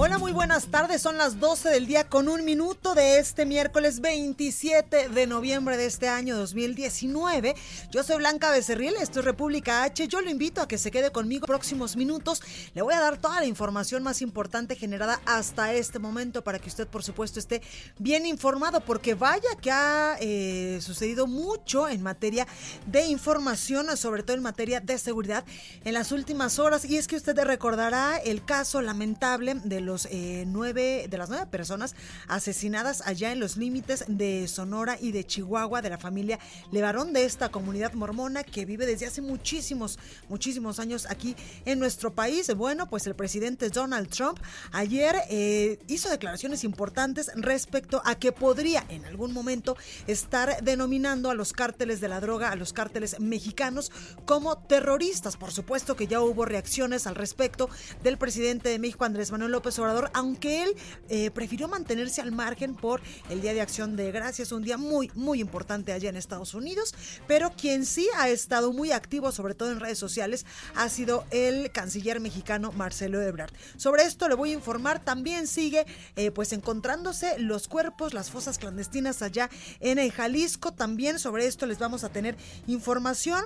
Hola, muy buenas tardes. Son las 12 del día con un minuto de este miércoles 27 de noviembre de este año 2019. Yo soy Blanca Becerril, esto es República H. Yo lo invito a que se quede conmigo próximos minutos. Le voy a dar toda la información más importante generada hasta este momento para que usted, por supuesto, esté bien informado, porque vaya que ha eh, sucedido mucho en materia de información, sobre todo en materia de seguridad en las últimas horas. Y es que usted recordará el caso lamentable de los eh, nueve, de las nueve personas asesinadas allá en los límites de Sonora y de Chihuahua de la familia Levarón de esta comunidad mormona que vive desde hace muchísimos, muchísimos años aquí en nuestro país. Bueno, pues el presidente Donald Trump ayer eh, hizo declaraciones importantes respecto a que podría en algún momento estar denominando a los cárteles de la droga, a los cárteles mexicanos como terroristas. Por supuesto que ya hubo reacciones al respecto del presidente de México, Andrés Manuel López Obrador, aunque él eh, prefirió mantenerse al margen por el Día de Acción de Gracias, un día muy, muy importante allá en Estados Unidos, pero quien sí ha estado muy activo, sobre todo en redes sociales, ha sido el canciller mexicano Marcelo Ebrard. Sobre esto le voy a informar, también sigue eh, pues encontrándose los cuerpos, las fosas clandestinas allá en el Jalisco, también sobre esto les vamos a tener información.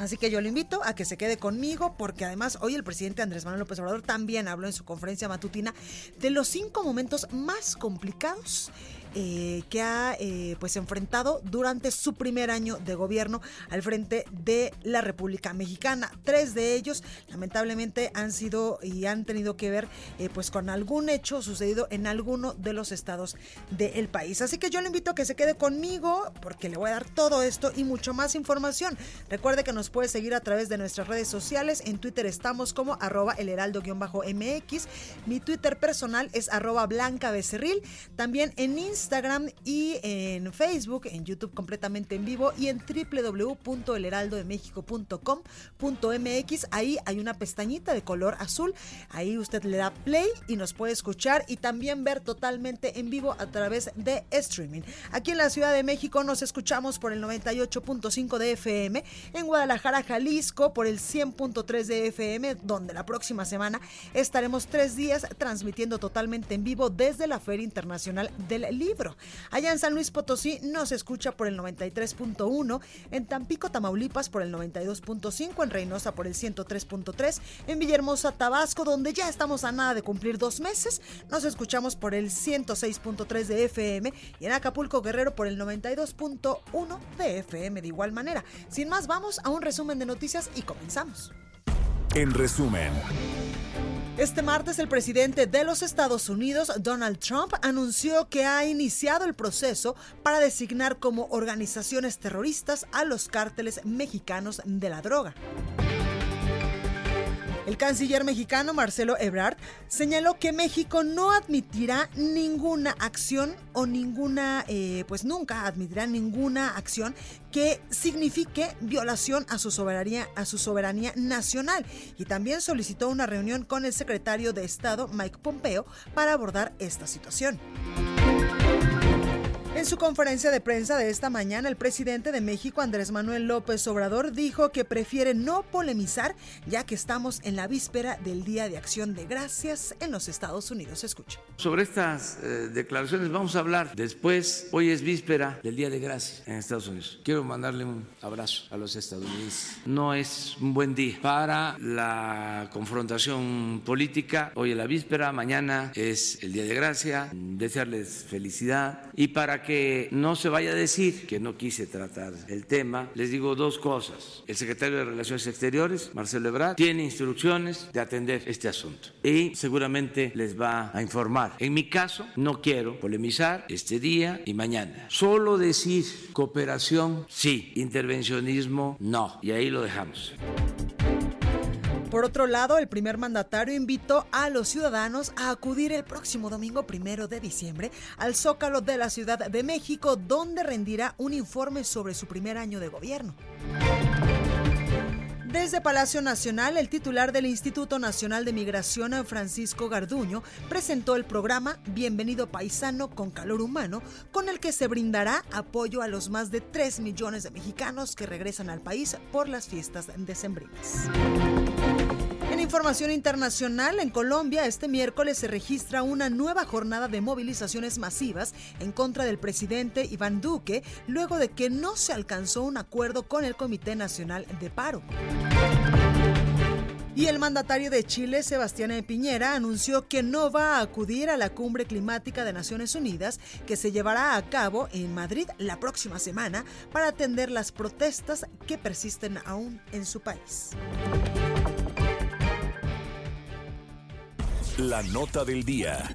Así que yo le invito a que se quede conmigo porque además hoy el presidente Andrés Manuel López Obrador también habló en su conferencia matutina de los cinco momentos más complicados eh, que ha eh, pues enfrentado durante su primer año de gobierno al frente de la República Mexicana. Tres de ellos lamentablemente han sido y han tenido que ver eh, pues con algún hecho sucedido en alguno de los estados del país. Así que yo le invito a que se quede conmigo porque le voy a dar todo esto y mucho más información. Recuerde que nos puede seguir a través de nuestras redes sociales. En Twitter estamos como arroba el heraldo-mx. Mi Twitter personal es arroba blanca. También en Instagram Instagram y en Facebook, en YouTube completamente en vivo y en www.elheraldodemexico.com.mx. Ahí hay una pestañita de color azul. Ahí usted le da play y nos puede escuchar y también ver totalmente en vivo a través de streaming. Aquí en la Ciudad de México nos escuchamos por el 98.5 de FM, en Guadalajara, Jalisco por el 100.3 de FM, donde la próxima semana estaremos tres días transmitiendo totalmente en vivo desde la Feria Internacional del Libro Allá en San Luis Potosí nos escucha por el 93.1, en Tampico, Tamaulipas por el 92.5, en Reynosa por el 103.3, en Villahermosa, Tabasco, donde ya estamos a nada de cumplir dos meses, nos escuchamos por el 106.3 de FM y en Acapulco, Guerrero por el 92.1 de FM de igual manera. Sin más, vamos a un resumen de noticias y comenzamos. En resumen. Este martes el presidente de los Estados Unidos, Donald Trump, anunció que ha iniciado el proceso para designar como organizaciones terroristas a los cárteles mexicanos de la droga. El canciller mexicano Marcelo Ebrard señaló que México no admitirá ninguna acción o ninguna, eh, pues nunca admitirá ninguna acción que signifique violación a su soberanía, a su soberanía nacional. Y también solicitó una reunión con el secretario de Estado Mike Pompeo para abordar esta situación. En su conferencia de prensa de esta mañana, el presidente de México, Andrés Manuel López Obrador, dijo que prefiere no polemizar ya que estamos en la víspera del Día de Acción de Gracias en los Estados Unidos. Escucha. Sobre estas eh, declaraciones vamos a hablar después. Hoy es víspera del Día de Gracias en Estados Unidos. Quiero mandarle un abrazo a los estadounidenses. No es un buen día para la confrontación política. Hoy es la víspera, mañana es el Día de Gracia. Desearles felicidad y para que no se vaya a decir que no quise tratar el tema, les digo dos cosas. El secretario de Relaciones Exteriores, Marcelo Ebrard, tiene instrucciones de atender este asunto y seguramente les va a informar. En mi caso, no quiero polemizar este día y mañana. Solo decir cooperación, sí, intervencionismo, no. Y ahí lo dejamos. Por otro lado, el primer mandatario invitó a los ciudadanos a acudir el próximo domingo primero de diciembre al Zócalo de la Ciudad de México, donde rendirá un informe sobre su primer año de gobierno. Desde Palacio Nacional, el titular del Instituto Nacional de Migración, Francisco Garduño, presentó el programa Bienvenido Paisano con Calor Humano, con el que se brindará apoyo a los más de 3 millones de mexicanos que regresan al país por las fiestas decembrinas. En información internacional, en Colombia este miércoles se registra una nueva jornada de movilizaciones masivas en contra del presidente Iván Duque, luego de que no se alcanzó un acuerdo con el Comité Nacional de Paro. Y el mandatario de Chile, Sebastián Piñera, anunció que no va a acudir a la cumbre climática de Naciones Unidas que se llevará a cabo en Madrid la próxima semana para atender las protestas que persisten aún en su país. La nota del día.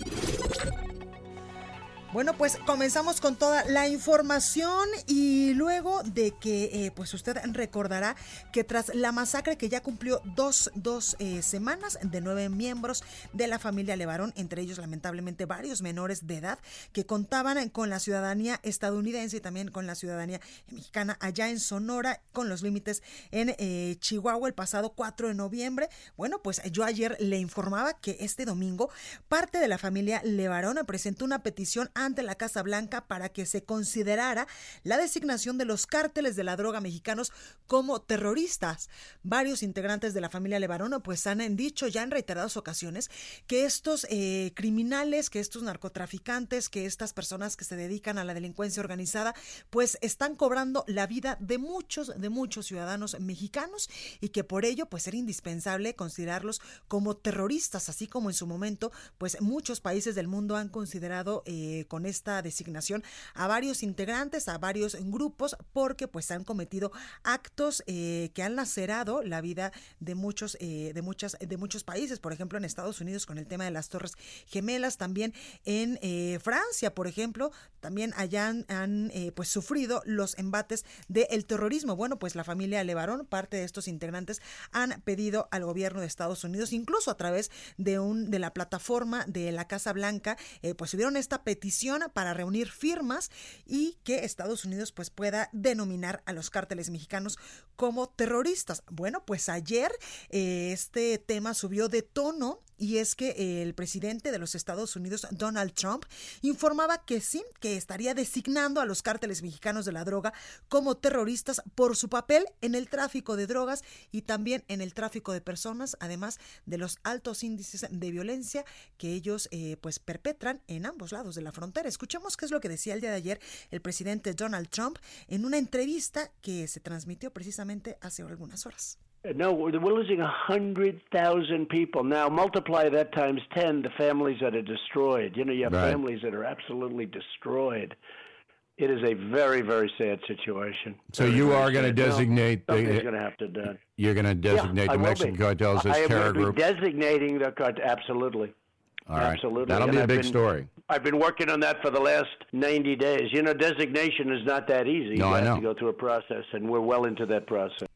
Bueno, pues comenzamos con toda la información y luego de que, eh, pues usted recordará que tras la masacre que ya cumplió dos, dos eh, semanas de nueve miembros de la familia Levarón, entre ellos lamentablemente varios menores de edad que contaban con la ciudadanía estadounidense y también con la ciudadanía mexicana allá en Sonora, con los límites en eh, Chihuahua el pasado 4 de noviembre. Bueno, pues yo ayer le informaba que este domingo parte de la familia Levarón presentó una petición a ante la Casa Blanca para que se considerara la designación de los cárteles de la droga mexicanos como terroristas. Varios integrantes de la familia Levarón pues han dicho ya en reiteradas ocasiones que estos eh, criminales, que estos narcotraficantes, que estas personas que se dedican a la delincuencia organizada, pues están cobrando la vida de muchos, de muchos ciudadanos mexicanos y que por ello pues era indispensable considerarlos como terroristas, así como en su momento pues muchos países del mundo han considerado eh, con esta designación a varios integrantes, a varios grupos, porque pues han cometido actos eh, que han lacerado la vida de muchos, eh, de muchas, de muchos países. Por ejemplo, en Estados Unidos con el tema de las Torres Gemelas, también en eh, Francia, por ejemplo, también allá han, pues sufrido los embates del terrorismo. Bueno, pues la familia Levarón, parte de estos integrantes, han pedido al gobierno de Estados Unidos, incluso a través de un de la plataforma de la Casa Blanca, pues subieron esta petición para reunir firmas y que Estados Unidos pues pueda denominar a los cárteles mexicanos como terroristas. Bueno, pues ayer eh, este tema subió de tono y es que el presidente de los Estados Unidos, Donald Trump, informaba que sí, que estaría designando a los cárteles mexicanos de la droga como terroristas por su papel en el tráfico de drogas y también en el tráfico de personas, además de los altos índices de violencia que ellos eh, pues perpetran en ambos lados de la frontera. Escuchemos qué es lo que decía el día de ayer el presidente Donald Trump en una entrevista que se transmitió precisamente hace algunas horas. No, we're losing 100,000 people. Now, multiply that times 10, the families that are destroyed. You know, you have right. families that are absolutely destroyed. It is a very, very sad situation. So very, you are going to designate no, the. going to have to do. You're going to designate yeah, the Mexican cartels as I terror group. Designating the cartel, absolutely. All right. Absolutely. That'll be a big been, story. I've been working on that for the last 90 days. You know, designation is not that easy. No, you I have know. to go through a process, and we're well into that process.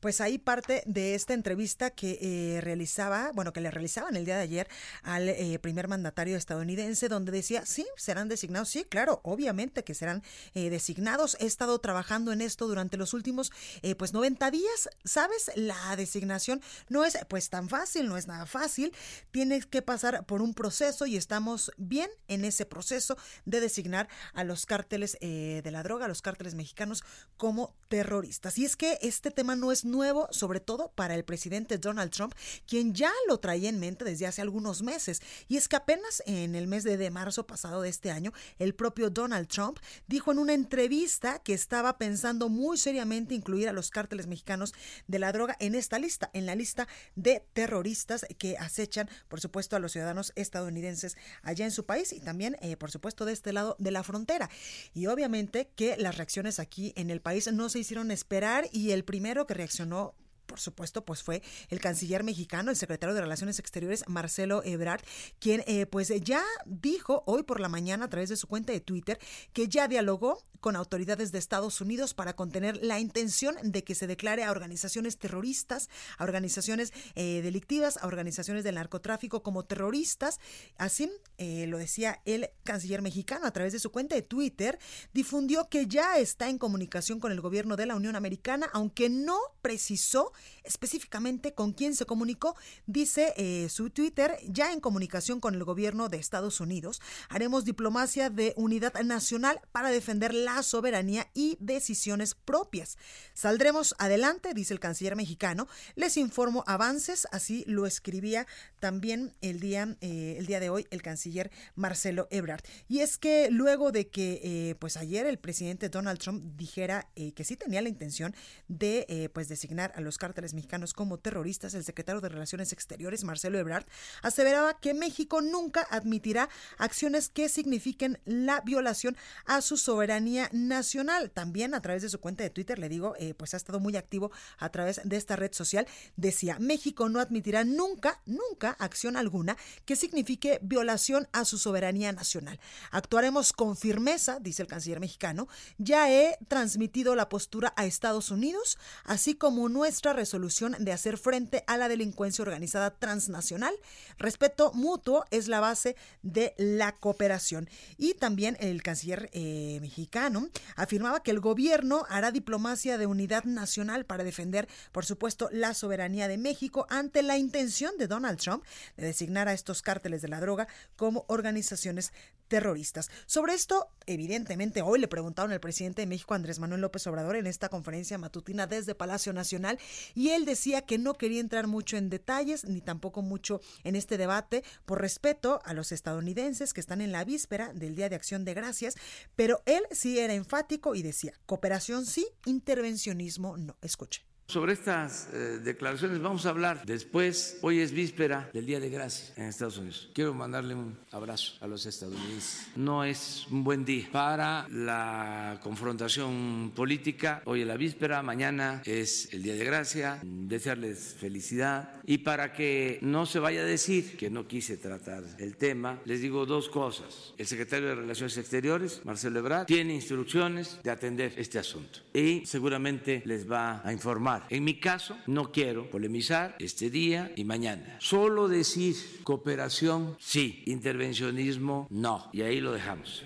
Pues ahí parte de esta entrevista que eh, realizaba, bueno, que le realizaban el día de ayer al eh, primer mandatario estadounidense, donde decía, sí, serán designados, sí, claro, obviamente que serán eh, designados. He estado trabajando en esto durante los últimos, eh, pues, 90 días, ¿sabes? La designación no es, pues, tan fácil, no es nada fácil. Tienes que pasar por un proceso y estamos bien en ese proceso de designar a los cárteles eh, de la droga, a los cárteles mexicanos como terroristas. Y es que este tema no es nuevo, sobre todo para el presidente Donald Trump, quien ya lo traía en mente desde hace algunos meses. Y es que apenas en el mes de, marzo pasado de este año, el propio Donald Trump dijo en una entrevista que estaba pensando muy seriamente incluir a los cárteles mexicanos de la droga en esta lista, en la lista de terroristas que acechan, por supuesto, a los ciudadanos estadounidenses allá en su país y también, eh, por supuesto, de este lado de la frontera. Y obviamente que las reacciones aquí en el país no se hicieron esperar y el primero que reaccionó 那。Por supuesto, pues fue el canciller mexicano, el secretario de Relaciones Exteriores, Marcelo Ebrard, quien eh, pues ya dijo hoy por la mañana a través de su cuenta de Twitter que ya dialogó con autoridades de Estados Unidos para contener la intención de que se declare a organizaciones terroristas, a organizaciones eh, delictivas, a organizaciones del narcotráfico como terroristas. Así eh, lo decía el canciller mexicano a través de su cuenta de Twitter, difundió que ya está en comunicación con el gobierno de la Unión Americana, aunque no precisó específicamente con quién se comunicó. Dice eh, su Twitter, ya en comunicación con el gobierno de Estados Unidos, haremos diplomacia de unidad nacional para defender la soberanía y decisiones propias. Saldremos adelante, dice el canciller mexicano. Les informo avances, así lo escribía también el día, eh, el día de hoy el canciller Marcelo Ebrard. Y es que luego de que eh, pues ayer el presidente Donald Trump dijera que sí tenía la intención de pues designar a los cárteles mexicanos como terroristas, el secretario de Relaciones Exteriores, Marcelo Ebrard, aseveraba que México nunca admitirá acciones que signifiquen la violación a su soberanía nacional. También a través de su cuenta de Twitter, le digo, eh, pues ha estado muy activo a través de esta red social, decía, México no admitirá nunca, nunca acción alguna que signifique violación a su soberanía nacional. Actuaremos con firmeza, dice el canciller mexicano, ya he transmitido la postura a Estados Unidos, así como nuestra resolución de hacer frente a la delincuencia organizada transnacional. Respeto mutuo es la base de la cooperación. Y también el canciller eh, mexicano afirmaba que el gobierno hará diplomacia de unidad nacional para defender, por supuesto, la soberanía de México ante la intención de Donald Trump de designar a estos cárteles de la droga como organizaciones terroristas. Sobre esto, evidentemente, hoy le preguntaron al presidente de México, Andrés Manuel López Obrador, en esta conferencia matutina desde Palacio Nacional, y él decía que no quería entrar mucho en detalles, ni tampoco mucho en este debate, por respeto a los estadounidenses que están en la víspera del Día de Acción de Gracias, pero él sí era enfático y decía, cooperación sí, intervencionismo no. Escuche. Sobre estas eh, declaraciones vamos a hablar después. Hoy es víspera del Día de Gracia en Estados Unidos. Quiero mandarle un abrazo a los estadounidenses. No es un buen día para la confrontación política. Hoy es la víspera, mañana es el Día de Gracia. Desearles felicidad. Y para que no se vaya a decir que no quise tratar el tema, les digo dos cosas. El secretario de Relaciones Exteriores, Marcelo Ebrard, tiene instrucciones de atender este asunto y seguramente les va a informar en mi caso, no quiero polemizar este día y mañana. Solo decir cooperación, sí, intervencionismo, no. Y ahí lo dejamos.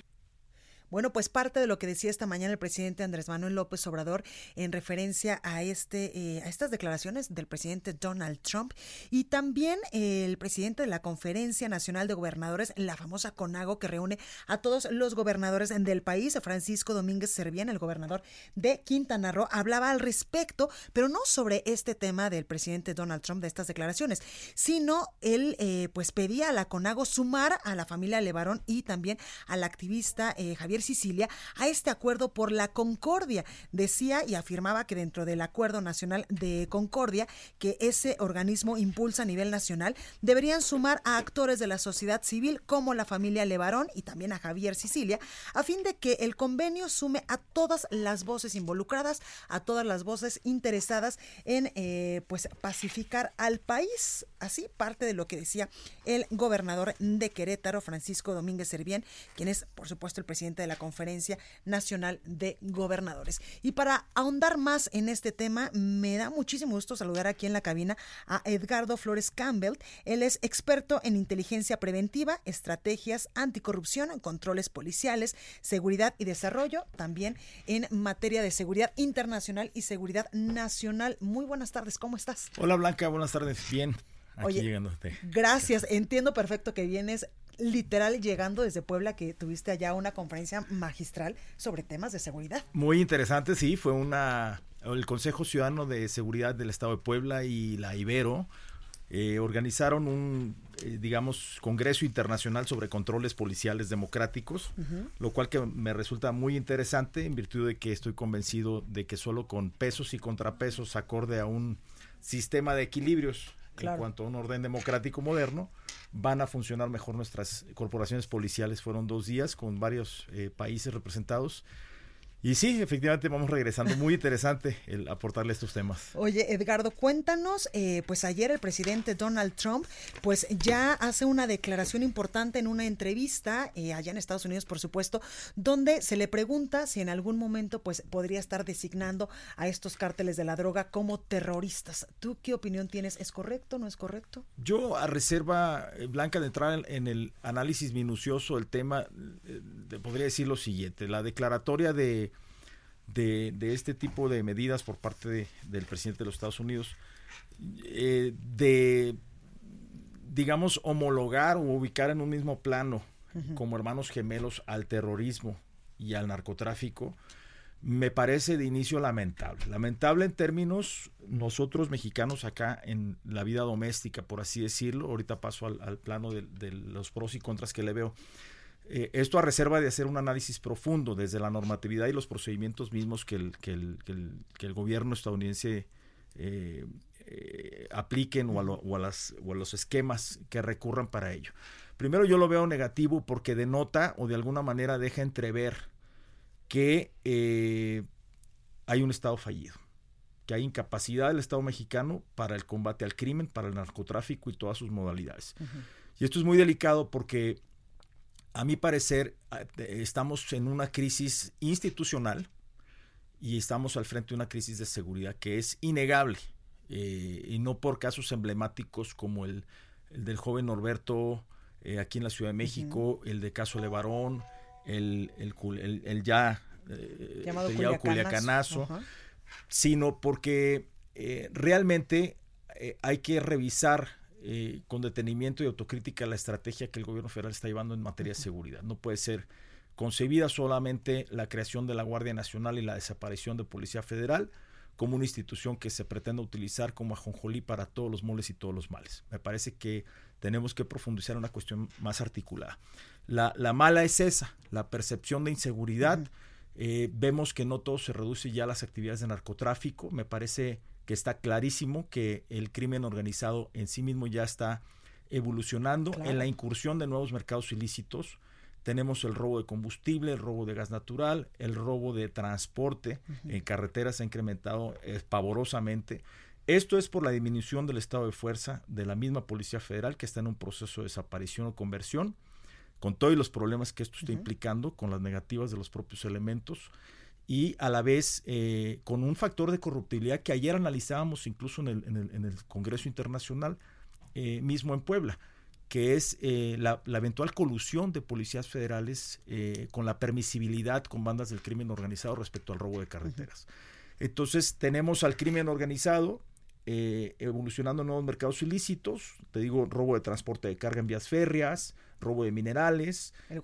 Bueno, pues parte de lo que decía esta mañana el presidente Andrés Manuel López Obrador en referencia a este eh, a estas declaraciones del presidente Donald Trump y también el presidente de la Conferencia Nacional de Gobernadores, la famosa CONAGO que reúne a todos los gobernadores del país, Francisco Domínguez Servién, el gobernador de Quintana Roo, hablaba al respecto, pero no sobre este tema del presidente Donald Trump de estas declaraciones, sino él eh, pues pedía a la CONAGO sumar a la familia Levarón y también al activista eh, Sicilia a este acuerdo por la concordia. Decía y afirmaba que dentro del Acuerdo Nacional de Concordia, que ese organismo impulsa a nivel nacional, deberían sumar a actores de la sociedad civil como la familia Levarón y también a Javier Sicilia, a fin de que el convenio sume a todas las voces involucradas, a todas las voces interesadas en eh, pues pacificar al país. Así parte de lo que decía el gobernador de Querétaro, Francisco Domínguez Servién, quien es, por supuesto, el presidente de la Conferencia Nacional de Gobernadores. Y para ahondar más en este tema, me da muchísimo gusto saludar aquí en la cabina a Edgardo Flores Campbell. Él es experto en inteligencia preventiva, estrategias anticorrupción, controles policiales, seguridad y desarrollo, también en materia de seguridad internacional y seguridad nacional. Muy buenas tardes, ¿cómo estás? Hola Blanca, buenas tardes, bien. aquí llegando. Gracias, entiendo perfecto que vienes literal llegando desde Puebla, que tuviste allá una conferencia magistral sobre temas de seguridad. Muy interesante, sí, fue una el Consejo Ciudadano de Seguridad del Estado de Puebla y la Ibero eh, organizaron un, eh, digamos, Congreso Internacional sobre Controles Policiales Democráticos, lo cual que me resulta muy interesante en virtud de que estoy convencido de que solo con pesos y contrapesos acorde a un sistema de equilibrios en cuanto a un orden democrático moderno, van a funcionar mejor nuestras corporaciones policiales. Fueron dos días con varios eh, países representados y sí, efectivamente vamos regresando. Muy interesante el aportarle estos temas. Oye, Edgardo, cuéntanos, eh, pues ayer el presidente Donald Trump, pues ya hace una declaración importante en una entrevista, eh, allá en Estados Unidos, por supuesto, donde se le pregunta si en algún momento pues podría estar designando a estos cárteles de la droga como terroristas. ¿Tú qué opinión tienes? ¿Es correcto, no es correcto? Yo, a reserva eh, blanca de entrar en el análisis minucioso del tema, podría decir lo siguiente. La declaratoria de de, este tipo de medidas por parte del presidente de los Estados Unidos, eh, de, digamos, homologar o ubicar en un mismo plano como hermanos gemelos al terrorismo y al narcotráfico, me parece de inicio lamentable. Lamentable en términos nosotros mexicanos acá en la vida doméstica, por así decirlo. Ahorita paso al, plano de, los pros y contras que le veo. Eh, esto a reserva de hacer un análisis profundo desde la normatividad y los procedimientos mismos que el, que el, que el, gobierno estadounidense eh, eh, apliquen o a, las, o a los esquemas que recurran para ello. Primero yo lo veo negativo porque denota o de alguna manera deja entrever que hay un Estado fallido, que hay incapacidad del Estado mexicano para el combate al crimen, para el narcotráfico y todas sus modalidades. Y esto es muy delicado porque a mi parecer, estamos en una crisis institucional y estamos al frente de una crisis de seguridad que es innegable eh, y no por casos emblemáticos como el, del joven Norberto eh, aquí en la Ciudad de México, el de caso Levarón, el, el, el, ya eh, llamado Culiacanazo, sino porque realmente hay que revisar eh, con detenimiento y autocrítica la estrategia que el gobierno federal está llevando en materia de seguridad. No puede ser concebida solamente la creación de la Guardia Nacional y la desaparición de Policía Federal como una institución que se pretenda utilizar como ajonjolí para todos los moles y todos los males. Me parece que tenemos que profundizar en una cuestión más articulada. La, mala es esa, la percepción de inseguridad. Eh, vemos que no todo se reduce ya a las actividades de narcotráfico. Me parece que está clarísimo que el crimen organizado en sí mismo ya está evolucionando en la incursión de nuevos mercados ilícitos. Tenemos el robo de combustible, el robo de gas natural, el robo de transporte en carreteras se ha incrementado eh, pavorosamente. Esto es por la disminución del estado de fuerza de la misma Policía Federal que está en un proceso de desaparición o conversión, con todos los problemas que esto está implicando, con las negativas de los propios elementos y a la vez eh, con un factor de corruptibilidad que ayer analizábamos incluso en el, en el, Congreso Internacional eh, mismo en Puebla, que es eh, la, eventual colusión de policías federales con la permisibilidad con bandas del crimen organizado respecto al robo de carreteras. Entonces tenemos al crimen organizado evolucionando en nuevos mercados ilícitos, te digo, robo de transporte de carga en vías férreas, robo de minerales, el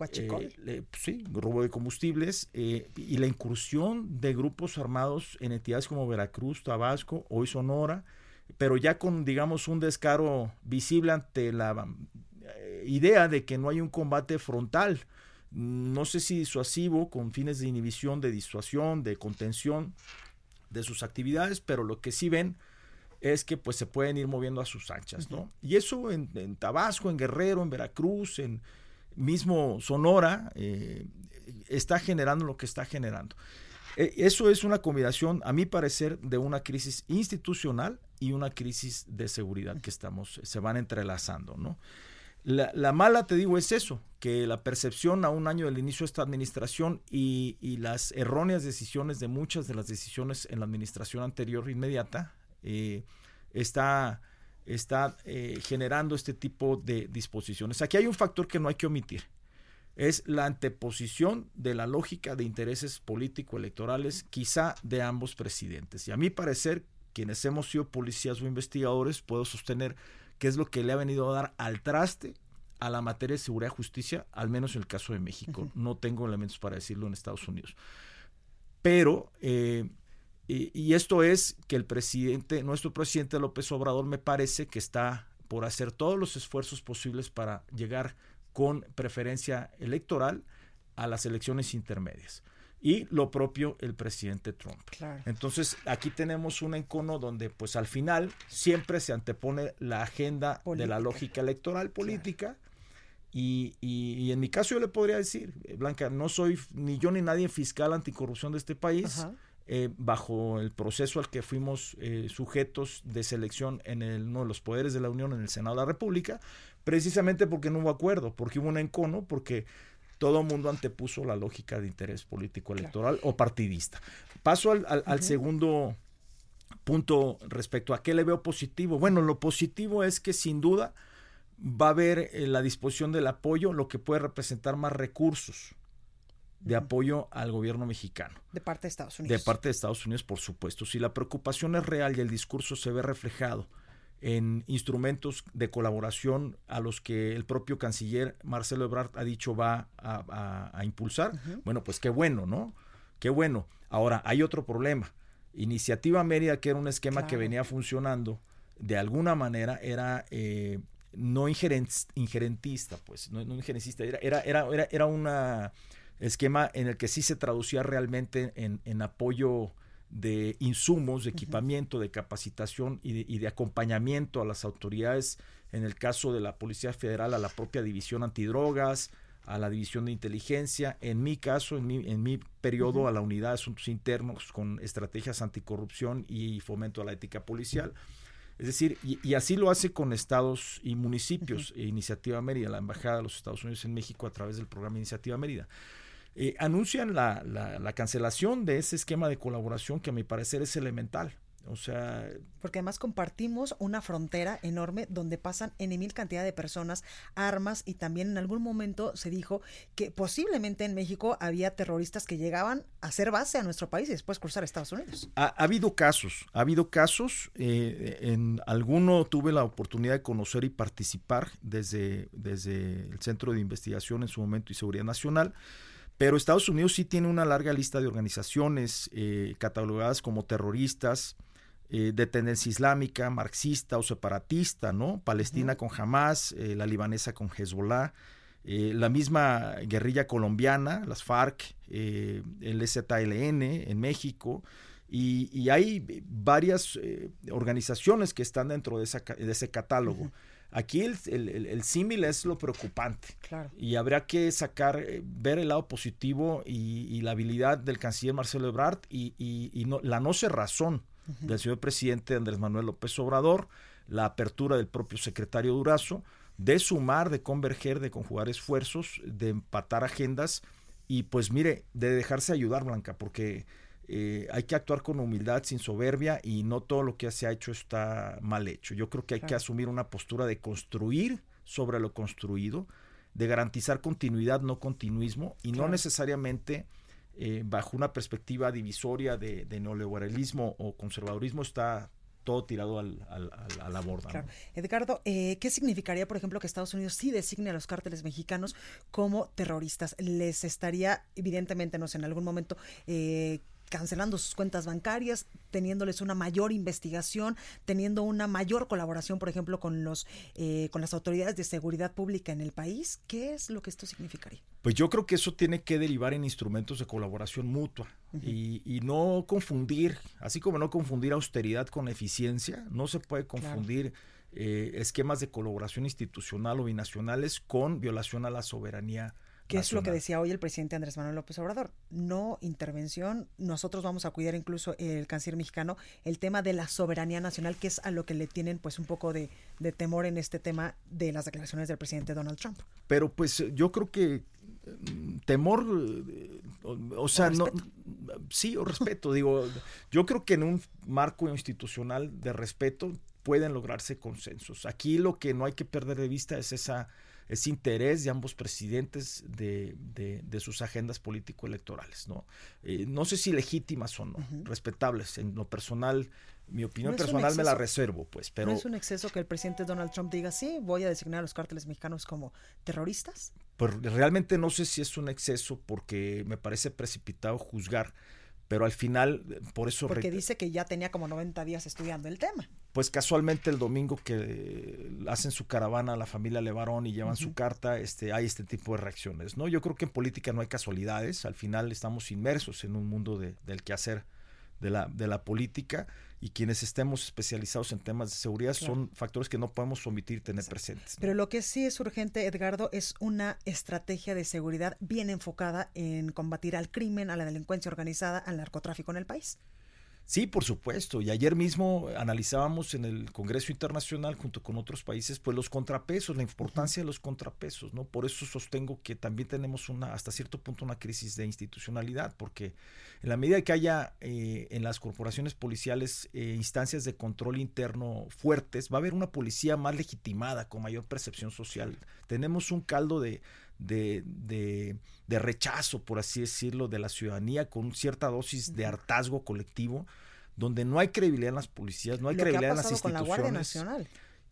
eh, sí, robo de combustibles eh, y la incursión de grupos armados en entidades como Veracruz, Tabasco, hoy Sonora, pero ya con, digamos, un descaro visible ante la eh, idea de que no hay un combate frontal, no sé si disuasivo, con fines de inhibición, de disuasión, de contención de sus actividades, pero lo que sí ven es que pues se pueden ir moviendo a sus anchas, ¿no? Y eso en, Tabasco, en Guerrero, en Veracruz, en mismo Sonora, eh, está generando lo que está generando. E, eso es una combinación, a mi parecer, de una crisis institucional y una crisis de seguridad que estamos, se van entrelazando, ¿no? La, mala, te digo, es eso, que la percepción a un año del inicio de esta administración y, y las erróneas decisiones de muchas de las decisiones en la administración anterior inmediata, eh, está, está eh, generando este tipo de disposiciones. Aquí hay un factor que no hay que omitir. Es la anteposición de la lógica de intereses político-electorales, quizá de ambos presidentes. Y a mi parecer, quienes hemos sido policías o investigadores, puedo sostener que es lo que le ha venido a dar al traste a la materia de seguridad y justicia, al menos en el caso de México. No tengo elementos para decirlo en Estados Unidos. Pero, eh, y, esto es que el presidente, nuestro presidente López Obrador, me parece que está por hacer todos los esfuerzos posibles para llegar con preferencia electoral a las elecciones intermedias. Y lo propio el presidente Trump. Entonces, aquí tenemos un encono donde, pues al final, siempre se antepone la agenda de la lógica electoral política. Y, en mi caso yo le podría decir, Blanca, no soy ni yo ni nadie fiscal anticorrupción de este país. Eh, bajo el proceso al que fuimos eh, sujetos de selección en el, uno de los poderes de la Unión en el Senado de la República, precisamente porque no hubo acuerdo, porque hubo un encono, porque todo el mundo antepuso la lógica de interés político electoral o partidista. Paso al, segundo punto respecto a qué le veo positivo. Bueno, lo positivo es que sin duda va a haber eh, la disposición del apoyo, lo que puede representar más recursos de apoyo al gobierno mexicano. De parte de Estados Unidos. De parte de Estados Unidos, por supuesto. Si la preocupación es real y el discurso se ve reflejado en instrumentos de colaboración a los que el propio canciller Marcelo Ebrard ha dicho va a, impulsar, bueno, pues qué bueno, ¿no? Qué bueno. Ahora, hay otro problema. Iniciativa Mérida, que era un esquema que venía funcionando, de alguna manera era eh, no injerentista, pues, no, no injerencista, era, era, era, era un esquema en el que sí se traducía realmente en, en apoyo de insumos, de equipamiento, de capacitación y de, acompañamiento a las autoridades, en el caso de la Policía Federal, a la propia División Antidrogas, a la División de Inteligencia, en mi caso, en mi, en mi periodo, a la Unidad de Asuntos Internos con estrategias anticorrupción y fomento a la ética policial. Es decir, y, así lo hace con estados y municipios, Iniciativa Mérida, la Embajada de los Estados Unidos en México a través del programa Iniciativa Mérida. Eh, anuncian la, la, cancelación de ese esquema de colaboración que a mi parecer es elemental. O sea... Porque además compartimos una frontera enorme donde pasan en mil cantidad de personas, armas y también en algún momento se dijo que posiblemente en México había terroristas que llegaban a hacer base a nuestro país y después cruzar a Estados Unidos. Ha, habido casos, ha habido casos. Eh, en alguno tuve la oportunidad de conocer y participar desde, desde el Centro de Investigación en su momento y Seguridad Nacional. Pero Estados Unidos sí tiene una larga lista de organizaciones eh, catalogadas como terroristas, eh, de tendencia islámica, marxista o separatista, ¿no? Palestina con Hamas, eh, la libanesa con Hezbollah, la misma guerrilla colombiana, las FARC, el ZLN en México, y, hay varias organizaciones que están dentro de, de ese catálogo. Aquí el, símil es lo preocupante. Y habría que sacar, eh, ver el lado positivo y, la habilidad del canciller Marcelo Ebrard y, no, la no cerrazón del señor presidente Andrés Manuel López Obrador, la apertura del propio secretario Durazo, de sumar, de converger, de conjugar esfuerzos, de empatar agendas y pues mire, de dejarse ayudar, Blanca, porque eh, hay que actuar con humildad, sin soberbia y no todo lo que se ha hecho está mal hecho. Yo creo que hay que asumir una postura de construir sobre lo construido, de garantizar continuidad, no continuismo y no necesariamente eh, bajo una perspectiva divisoria de, neoliberalismo o conservadurismo está todo tirado al, a la borda. Edgardo, eh, ¿qué significaría, por ejemplo, que Estados Unidos sí designe a los cárteles mexicanos como terroristas? ¿Les estaría, evidentemente, no sé, en algún momento eh, cancelando sus cuentas bancarias, teniéndoles una mayor investigación, teniendo una mayor colaboración, por ejemplo, con los eh, con las autoridades de seguridad pública en el país. ¿Qué es lo que esto significaría? Pues yo creo que eso tiene que derivar en instrumentos de colaboración mutua y, no confundir, así como no confundir austeridad con eficiencia, no se puede confundir. Eh, esquemas de colaboración institucional o binacionales con violación a la soberanía ¿Qué es lo que decía hoy el presidente Andrés Manuel López Obrador? No intervención, nosotros vamos a cuidar incluso el canciller mexicano el tema de la soberanía nacional, que es a lo que le tienen pues un poco de, temor en este tema de las declaraciones del presidente Donald Trump. Pero pues yo creo que mm, temor, eh, o, sea, no, sí, o respeto, digo, yo creo que en un marco institucional de respeto pueden lograrse consensos. Aquí lo que no hay que perder de vista es esa es interés de ambos presidentes de, de, sus agendas político-electorales. ¿no? Eh, no sé si legítimas o no, respetables. En lo personal, Mi opinión personal me la reservo, pues, pero... ¿No es un exceso que el presidente Donald Trump diga, sí, voy a designar a los cárteles mexicanos como terroristas? Pues realmente no sé si es un exceso porque me parece precipitado juzgar pero al final, por eso... Porque dice que ya tenía como 90 días estudiando el tema. Pues casualmente el domingo que hacen su caravana a la familia Levarón y llevan su carta, este, hay este tipo de reacciones, ¿no? Yo creo que en política no hay casualidades, al final estamos inmersos en un mundo de, del quehacer de la, de la política y quienes estemos especializados en temas de seguridad son factores que no podemos omitir tener presentes. Pero lo que sí es urgente, Edgardo, es una estrategia de seguridad bien enfocada en combatir al crimen, a la delincuencia organizada, al narcotráfico en el país. Sí, por supuesto. Y ayer mismo analizábamos en el Congreso Internacional junto con otros países, pues los contrapesos, la importancia de los contrapesos, ¿no? Por eso sostengo que también tenemos una, hasta cierto punto, una crisis de institucionalidad, porque en la medida que haya eh, en las corporaciones policiales eh, instancias de control interno fuertes, va a haber una policía más legitimada, con mayor percepción social. Tenemos un caldo de de, de, rechazo, por así decirlo, de la ciudadanía con cierta dosis de hartazgo colectivo, donde no hay credibilidad en las policías, no hay credibilidad en las instituciones. Con la Guardia Nacional.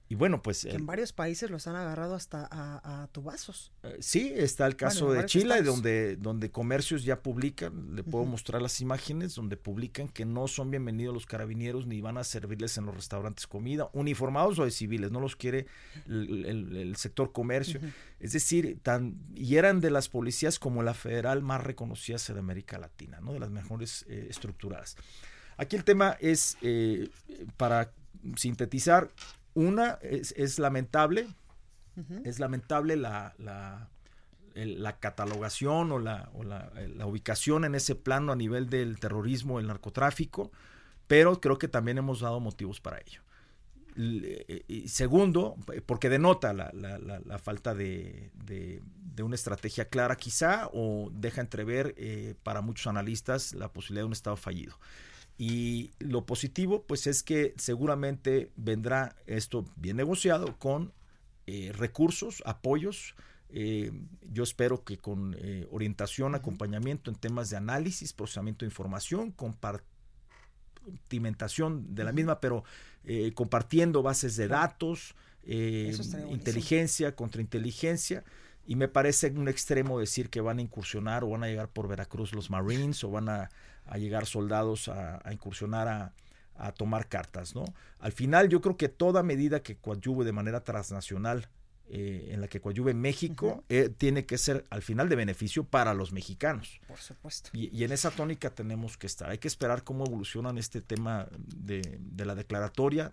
Y bueno, pues... en varios países los han agarrado hasta a, tubazos. Eh, sí, está el caso de Chile, donde, donde comercios ya publican, le puedo mostrar las imágenes, donde publican que no son bienvenidos los carabineros ni van a servirles en los restaurantes comida, uniformados o de civiles, no los quiere el, sector comercio. Es decir, tan, y eran de las policías como la federal más reconocidas en América Latina, ¿no? de las mejores eh, estructuradas. Aquí el tema es, eh, para sintetizar, una es, lamentable, es lamentable la, la, la catalogación o, la, o la, ubicación en ese plano a nivel del terrorismo, el narcotráfico, pero creo que también hemos dado motivos para ello. Y segundo, porque denota la, la falta de, de, una estrategia clara quizá o deja entrever eh, para muchos analistas la posibilidad de un Estado fallido. Y lo positivo, pues es que seguramente vendrá esto bien negociado con eh, recursos, apoyos. Eh, yo espero que con eh, orientación, acompañamiento en temas de análisis, procesamiento de información, compartimentación de la misma, pero compartiendo bases de datos, inteligencia, contrainteligencia. Y me parece un extremo decir que van a incursionar o van a llegar por Veracruz los Marines o van a a llegar soldados a, incursionar a, tomar cartas, ¿no? Al final yo creo que toda medida que coadyuve de manera transnacional eh, en la que coadyuve México eh, tiene que ser al final de beneficio para los mexicanos. Por supuesto. Y, en esa tónica tenemos que estar. Hay que esperar cómo evolucionan este tema de, la declaratoria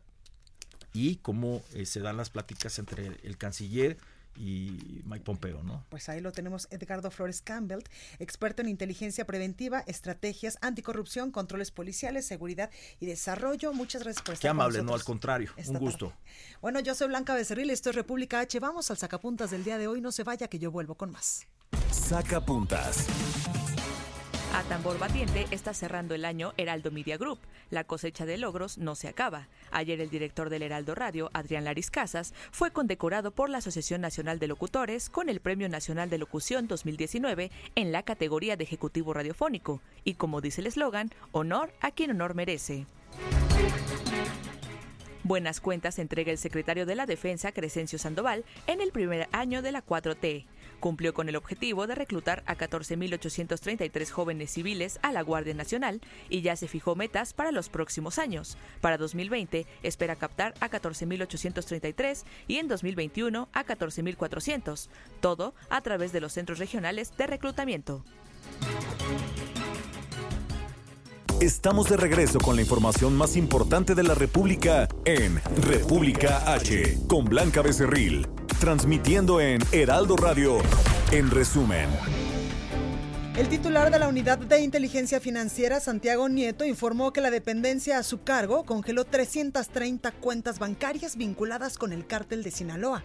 y cómo eh, se dan las pláticas entre el canciller y Mike Pompeo, ¿no? Pues ahí lo tenemos Edgardo Flores Campbell, experto en inteligencia preventiva, estrategias, anticorrupción, controles policiales, seguridad y desarrollo. Muchas gracias por estar Qué amable, no, al contrario, un gusto. Bueno, yo soy Blanca Becerril, esto es República H. Vamos al sacapuntas del día de hoy, no se vaya que yo vuelvo con más. Sacapuntas. A tambor batiente está cerrando el año Heraldo Media Group. La cosecha de logros no se acaba. Ayer el director del Heraldo Radio, Adrián Laris Casas, fue condecorado por la Asociación Nacional de Locutores con el Premio Nacional de Locución 2019 en la categoría de Ejecutivo Radiofónico. Y como dice el eslogan, honor a quien honor merece. Buenas cuentas entrega el secretario de la Defensa, Crescencio Sandoval, en el primer año de la 4T. Cumplió con el objetivo de reclutar a 14.833 jóvenes civiles a la Guardia Nacional y ya se fijó metas para los próximos años. Para 2020 espera captar a 14.833 y en 2021 a 14.400. Todo a través de los centros regionales de reclutamiento. Estamos de regreso con la información más importante de la República en República H, con Blanca Becerril, transmitiendo en Heraldo Radio, en resumen. El titular de la Unidad de Inteligencia Financiera, Santiago Nieto, informó que la dependencia a su cargo congeló 330 cuentas bancarias vinculadas con el cártel de Sinaloa.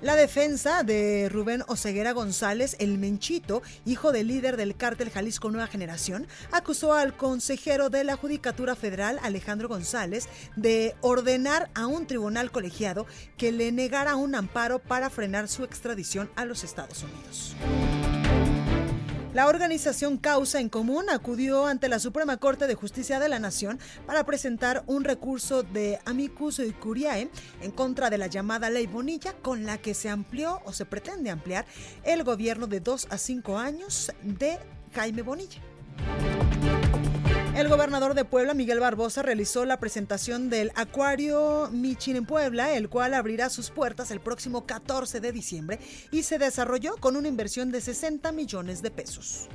La defensa de Rubén Oseguera González, el Menchito, hijo del líder del cártel Jalisco Nueva Generación, acusó al consejero de la Judicatura Federal, Alejandro González, de ordenar a un tribunal colegiado que le negara un amparo para frenar su extradición a los Estados Unidos. La organización Causa en Común acudió ante la Suprema Corte de Justicia de la Nación para presentar un recurso de amicus curiae en contra de la llamada Ley Bonilla, con la que se amplió o se pretende ampliar el gobierno de dos a cinco años de Jaime Bonilla. El gobernador de Puebla, Miguel Barbosa, realizó la presentación del Acuario Michin en Puebla, el cual abrirá sus puertas el próximo 14 de diciembre y se desarrolló con una inversión de 60 millones de pesos.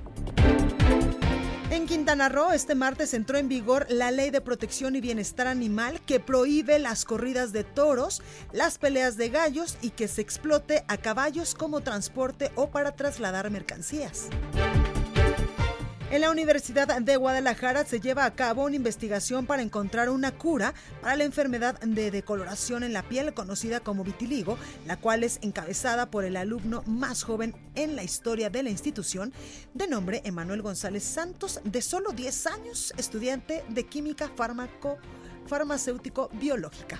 En Quintana Roo, este martes entró en vigor la Ley de Protección y Bienestar Animal que prohíbe las corridas de toros, las peleas de gallos y que se explote a caballos como transporte o para trasladar mercancías. En la Universidad de Guadalajara se lleva a cabo una investigación para encontrar una cura para la enfermedad de decoloración en la piel conocida como vitiligo, la cual es encabezada por el alumno más joven en la historia de la institución, de nombre Emanuel González Santos, de solo 10 años, estudiante de química farmacéutico biológica.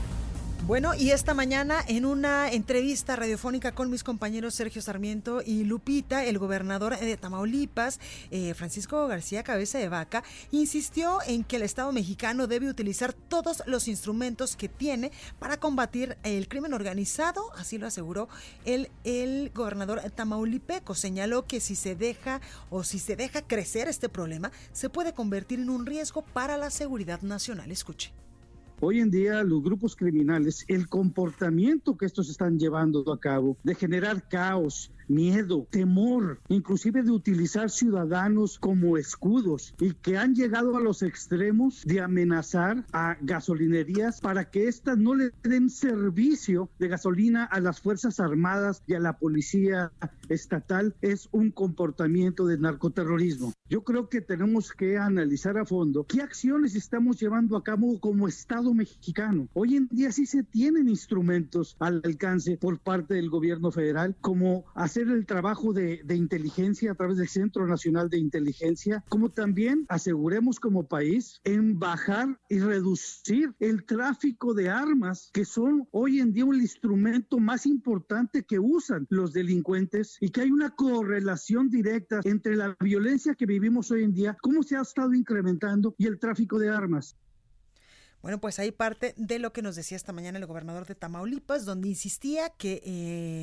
Bueno, y esta mañana en una entrevista radiofónica con mis compañeros Sergio Sarmiento y Lupita, el gobernador de Tamaulipas, eh, Francisco García Cabeza de Vaca, insistió en que el Estado mexicano debe utilizar todos los instrumentos que tiene para combatir el crimen organizado, así lo aseguró el, el gobernador tamaulipeco. Señaló que si se deja o si se deja crecer este problema, se puede convertir en un riesgo para la seguridad nacional. Escuche. Hoy en día los grupos criminales, el comportamiento que estos están llevando a cabo de generar caos, miedo, temor, inclusive de utilizar ciudadanos como escudos y que han llegado a los extremos de amenazar a gasolinerías para que éstas no le den servicio de gasolina a las Fuerzas Armadas y a la Policía Estatal es un comportamiento de narcoterrorismo. Yo creo que tenemos que analizar a fondo qué acciones estamos llevando a cabo como Estado mexicano. Hoy en día sí se tienen instrumentos al alcance por parte del gobierno federal como hacer el trabajo de, de, inteligencia a través del Centro Nacional de Inteligencia, como también aseguremos como país en bajar y reducir el tráfico de armas, que son hoy en día un instrumento más importante que usan los delincuentes y que hay una correlación directa entre la violencia que vivimos hoy en día, cómo se ha estado incrementando y el tráfico de armas. Bueno, pues ahí parte de lo que nos decía esta mañana el gobernador de Tamaulipas, donde insistía que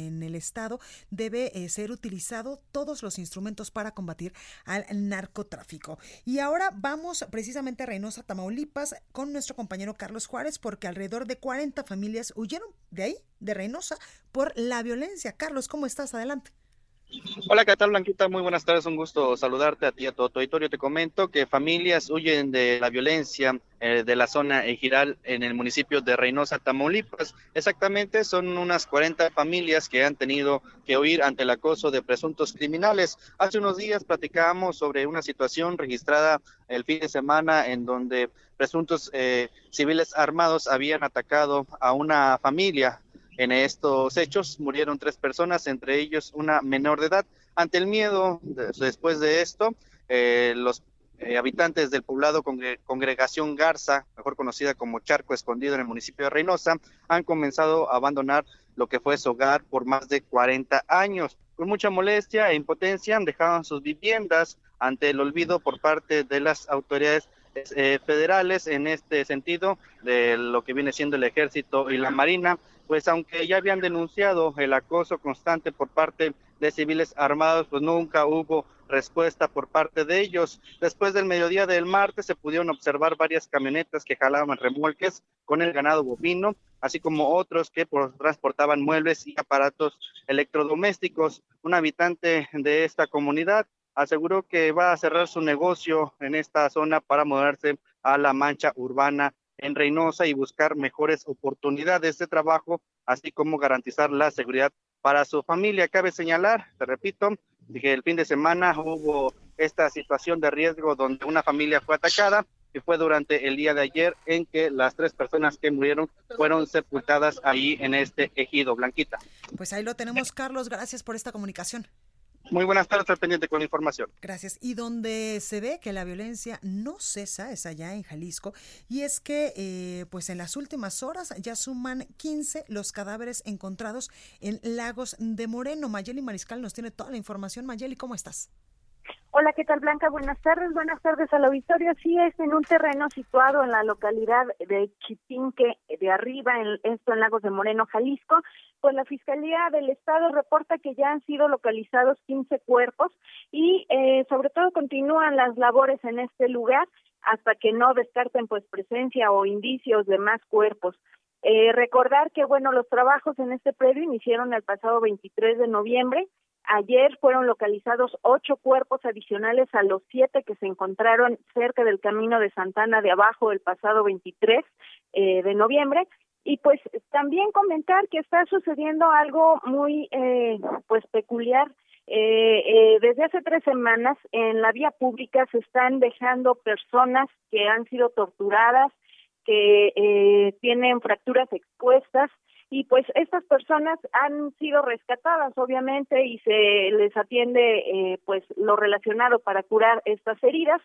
en el Estado debe eh, ser utilizado todos los instrumentos para combatir al narcotráfico. Y ahora vamos precisamente a Reynosa, Tamaulipas, con nuestro compañero Carlos Juárez, porque alrededor de 40 familias huyeron de ahí, de Reynosa, por la violencia. Carlos, ¿cómo estás? Adelante. Hola, ¿qué tal, Blanquita? Muy buenas tardes, un gusto saludarte a ti a todo tu auditorio. Te comento que familias huyen de la violencia eh, de la zona Ejiral en el municipio de Reynosa, Tamaulipas. Exactamente, son unas 40 familias que han tenido que huir ante el acoso de presuntos criminales. Hace unos días platicábamos sobre una situación registrada el fin de semana en donde presuntos eh, civiles armados habían atacado a una familia en estos hechos murieron tres personas, entre ellos una menor de edad. Ante el miedo, después de esto, eh, los eh, habitantes del poblado Congregación Garza, mejor conocida como Charco Escondido en el municipio de Reynosa, han comenzado a abandonar lo que fue su hogar por más de 40 años. Con mucha molestia e impotencia dejaban sus viviendas ante el olvido por parte de las autoridades eh, federales en este sentido de lo que viene siendo el ejército y la marina pues aunque ya habían denunciado el acoso constante por parte de civiles armados, pues nunca hubo respuesta por parte de ellos. Después del mediodía del martes se pudieron observar varias camionetas que jalaban remolques con el ganado bovino, así como otros que transportaban muebles y aparatos electrodomésticos. Un habitante de esta comunidad aseguró que va a cerrar su negocio en esta zona para mudarse a la mancha urbana en Reynosa y buscar mejores oportunidades de trabajo, así como garantizar la seguridad para su familia. Cabe señalar, te repito, que el fin de semana hubo esta situación de riesgo donde una familia fue atacada y fue durante el día de ayer en que las tres personas que murieron fueron sepultadas ahí en este ejido, Blanquita. Pues ahí lo tenemos, Carlos. Gracias por esta comunicación. Muy buenas tardes, al con la información. Gracias. Y donde se ve que la violencia no cesa es allá en Jalisco. Y es que, eh, pues en las últimas horas ya suman 15 los cadáveres encontrados en Lagos de Moreno. Mayeli Mariscal nos tiene toda la información. Mayeli, ¿cómo estás? Hola, ¿qué tal Blanca? Buenas tardes, buenas tardes al auditorio. Sí, es en un terreno situado en la localidad de Chipinque de arriba, en, esto en Lagos de Moreno, Jalisco. Pues la Fiscalía del Estado reporta que ya han sido localizados 15 cuerpos y eh, sobre todo continúan las labores en este lugar hasta que no descarten pues presencia o indicios de más cuerpos. Eh, recordar que, bueno, los trabajos en este predio iniciaron el pasado 23 de noviembre Ayer fueron localizados ocho cuerpos adicionales a los siete que se encontraron cerca del camino de Santana de Abajo el pasado 23 eh, de noviembre. Y pues también comentar que está sucediendo algo muy eh, pues peculiar. Eh, eh, desde hace tres semanas en la vía pública se están dejando personas que han sido torturadas, que eh, tienen fracturas expuestas, y pues estas personas han sido rescatadas obviamente y se les atiende eh, pues lo relacionado para curar estas heridas.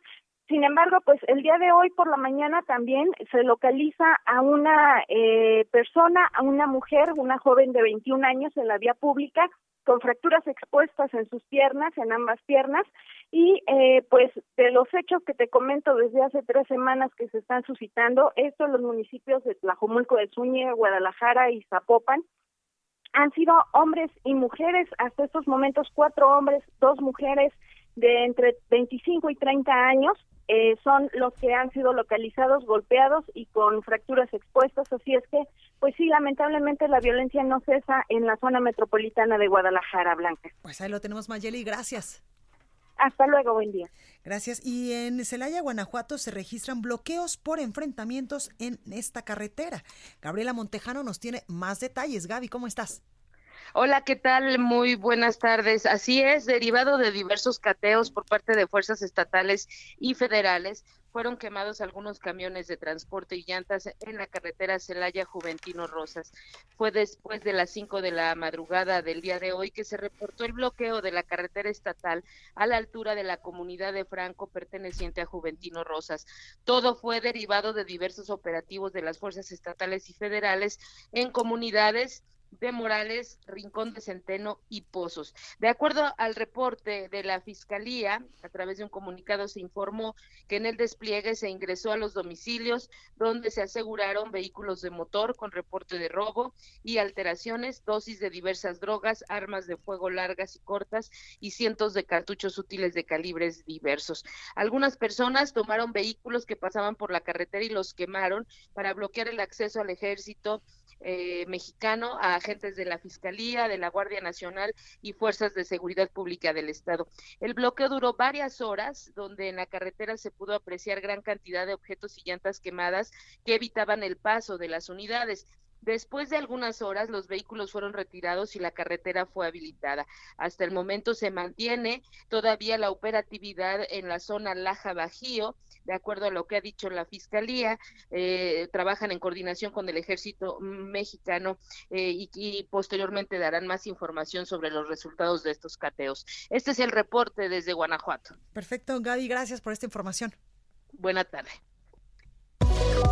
Sin embargo, pues el día de hoy por la mañana también se localiza a una eh, persona, a una mujer, una joven de 21 años en la vía pública con fracturas expuestas en sus piernas, en ambas piernas, y eh, pues de los hechos que te comento desde hace tres semanas que se están suscitando, esto en los municipios de Tlajomulco de Zúñiga, Guadalajara y Zapopan, han sido hombres y mujeres, hasta estos momentos cuatro hombres, dos mujeres de entre 25 y 30 años, eh, son los que han sido localizados, golpeados y con fracturas expuestas. Así es que, pues sí, lamentablemente la violencia no cesa en la zona metropolitana de Guadalajara, Blanca. Pues ahí lo tenemos, Mayeli, gracias. Hasta luego, buen día. Gracias. Y en Celaya, Guanajuato, se registran bloqueos por enfrentamientos en esta carretera. Gabriela Montejano nos tiene más detalles. Gaby, ¿cómo estás? Hola, ¿qué tal? Muy buenas tardes. Así es, derivado de diversos cateos por parte de fuerzas estatales y federales, fueron quemados algunos camiones de transporte y llantas en la carretera Celaya Juventino Rosas. Fue después de las 5 de la madrugada del día de hoy que se reportó el bloqueo de la carretera estatal a la altura de la comunidad de Franco perteneciente a Juventino Rosas. Todo fue derivado de diversos operativos de las fuerzas estatales y federales en comunidades de Morales, Rincón de Centeno y Pozos. De acuerdo al reporte de la Fiscalía, a través de un comunicado se informó que en el despliegue se ingresó a los domicilios donde se aseguraron vehículos de motor con reporte de robo y alteraciones, dosis de diversas drogas, armas de fuego largas y cortas y cientos de cartuchos útiles de calibres diversos. Algunas personas tomaron vehículos que pasaban por la carretera y los quemaron para bloquear el acceso al ejército eh, mexicano a agentes de la Fiscalía, de la Guardia Nacional y Fuerzas de Seguridad Pública del Estado. El bloqueo duró varias horas, donde en la carretera se pudo apreciar gran cantidad de objetos y llantas quemadas que evitaban el paso de las unidades. Después de algunas horas, los vehículos fueron retirados y la carretera fue habilitada. Hasta el momento se mantiene todavía la operatividad en la zona Laja Bajío, de acuerdo a lo que ha dicho la Fiscalía, eh, trabajan en coordinación con el Ejército Mexicano eh, y, y, posteriormente darán más información sobre los resultados de estos cateos. Este es el reporte desde Guanajuato. Perfecto, Gaby, gracias por esta información. Buena tarde.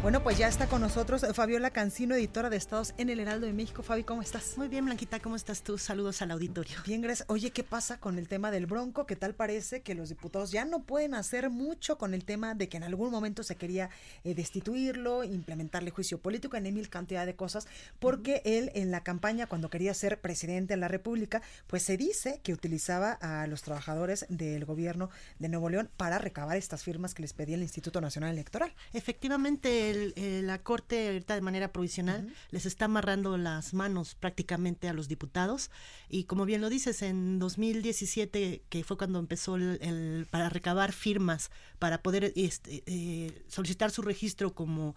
Bueno, pues ya está con nosotros Fabiola Cancino, editora de Estados en el Heraldo de México. Fabi, ¿cómo estás? Muy bien, Blanquita, ¿cómo estás tú? Saludos al auditorio. Bien, gracias. Oye, ¿qué pasa con el tema del Bronco? ¿Qué tal parece que los diputados ya no pueden hacer mucho con el tema de que en algún momento se quería eh, destituirlo, implementarle juicio político, en mil cantidad de cosas, porque él en la campaña, cuando quería ser presidente de la República, pues se dice que utilizaba a los trabajadores del gobierno de Nuevo León para recabar estas firmas que les pedía el Instituto Nacional Electoral. Efectivamente, eh, la Corte ahorita de manera provisional les está amarrando las manos prácticamente a los diputados. Y como bien lo dices, en 2017, que fue cuando empezó el, para recabar firmas para poder este, eh, solicitar su registro como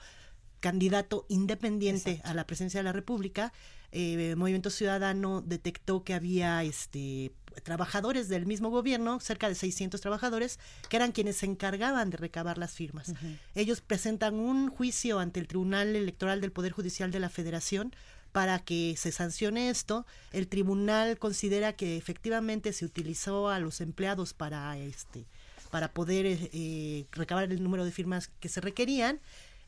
candidato independiente a la presidencia de la República, eh, Movimiento Ciudadano detectó que había este trabajadores del mismo gobierno, cerca de 600 trabajadores, que eran quienes se encargaban de recabar las firmas. Ellos presentan un juicio ante el Tribunal Electoral del Poder Judicial de la Federación para que se sancione esto. El tribunal considera que efectivamente se utilizó a los empleados para este para poder eh, recabar el número de firmas que se requerían